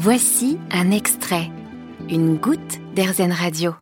Voici un extrait, une goutte d'Airzen Radio.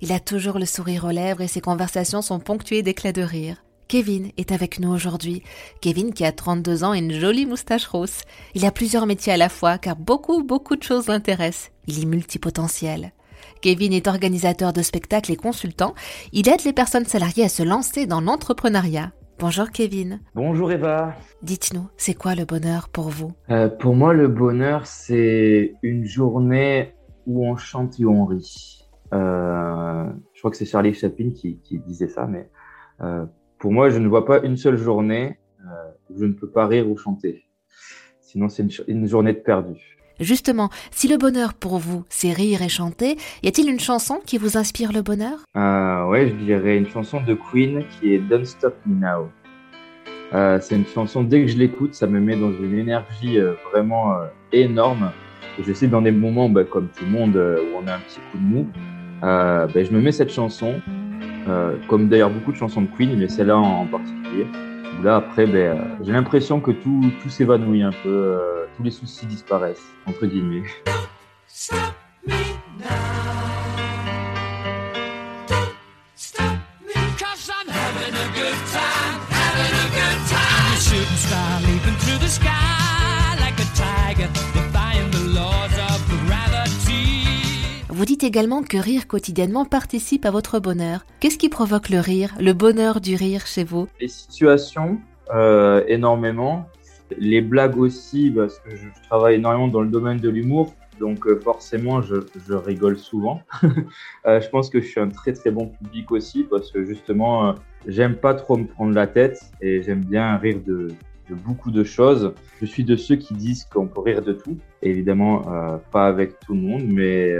Il a toujours le sourire aux lèvres et ses conversations sont ponctuées d'éclats de rire. Kevin est avec nous aujourd'hui. Kevin qui a 32 ans et une jolie moustache rousse. Il a plusieurs métiers à la fois car beaucoup, beaucoup de choses l'intéressent. Il est multipotentiel. Kevin est organisateur de spectacles et consultant. Il aide les personnes salariées à se lancer dans l'entrepreneuriat. Bonjour Kevin. Bonjour Eva. Dites-nous, c'est quoi le bonheur pour vous? Euh, pour moi, le bonheur, c'est une journée où on chante et on rit. Euh, je crois que c'est Charlie Chaplin qui, qui disait ça, mais euh, pour moi, je ne vois pas une seule journée où je ne peux pas rire ou chanter. Sinon, c'est une, une journée de perdu. Justement, si le bonheur pour vous, c'est rire et chanter, y a-t-il une chanson qui vous inspire le bonheur? Euh, ouais, je dirais une chanson de Queen qui est Don't Stop Me Now. Euh, c'est une chanson, dès que je l'écoute, ça me met dans une énergie euh, vraiment euh, énorme. Je sais, dans des moments, bah, comme tout le monde, où on a un petit coup de mou, bah, je me mets cette chanson, comme d'ailleurs beaucoup de chansons de Queen, mais celle-là en, particulier. Où là, après, euh, j'ai l'impression que tout, s'évanouit un peu, tous les soucis disparaissent, entre guillemets. Vous dites également que rire quotidiennement participe à votre bonheur. Qu'est-ce qui provoque le rire, le bonheur du rire chez vous? Les situations euh, énormément, les blagues aussi parce que je, travaille énormément dans le domaine de l'humour, donc euh, forcément je, rigole souvent. Euh, je pense que je suis un très très bon public aussi parce que justement euh, j'aime pas trop me prendre la tête et j'aime bien rire de, beaucoup de choses. Je suis de ceux qui disent qu'on peut rire de tout, évidemment pas avec tout le monde, mais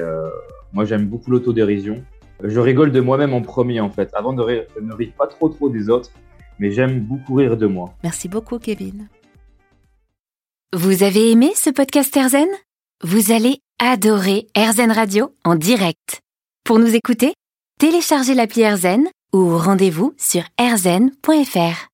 moi j'aime beaucoup l'autodérision. Je rigole de moi-même en premier en fait, avant de rire, je ne ris pas trop trop des autres mais j'aime beaucoup rire de moi. Merci beaucoup Kevin. Vous avez aimé ce podcast Airzen? Vous allez adorer Airzen Radio en direct. Pour nous écouter, téléchargez l'appli Airzen ou rendez-vous sur airzen.fr.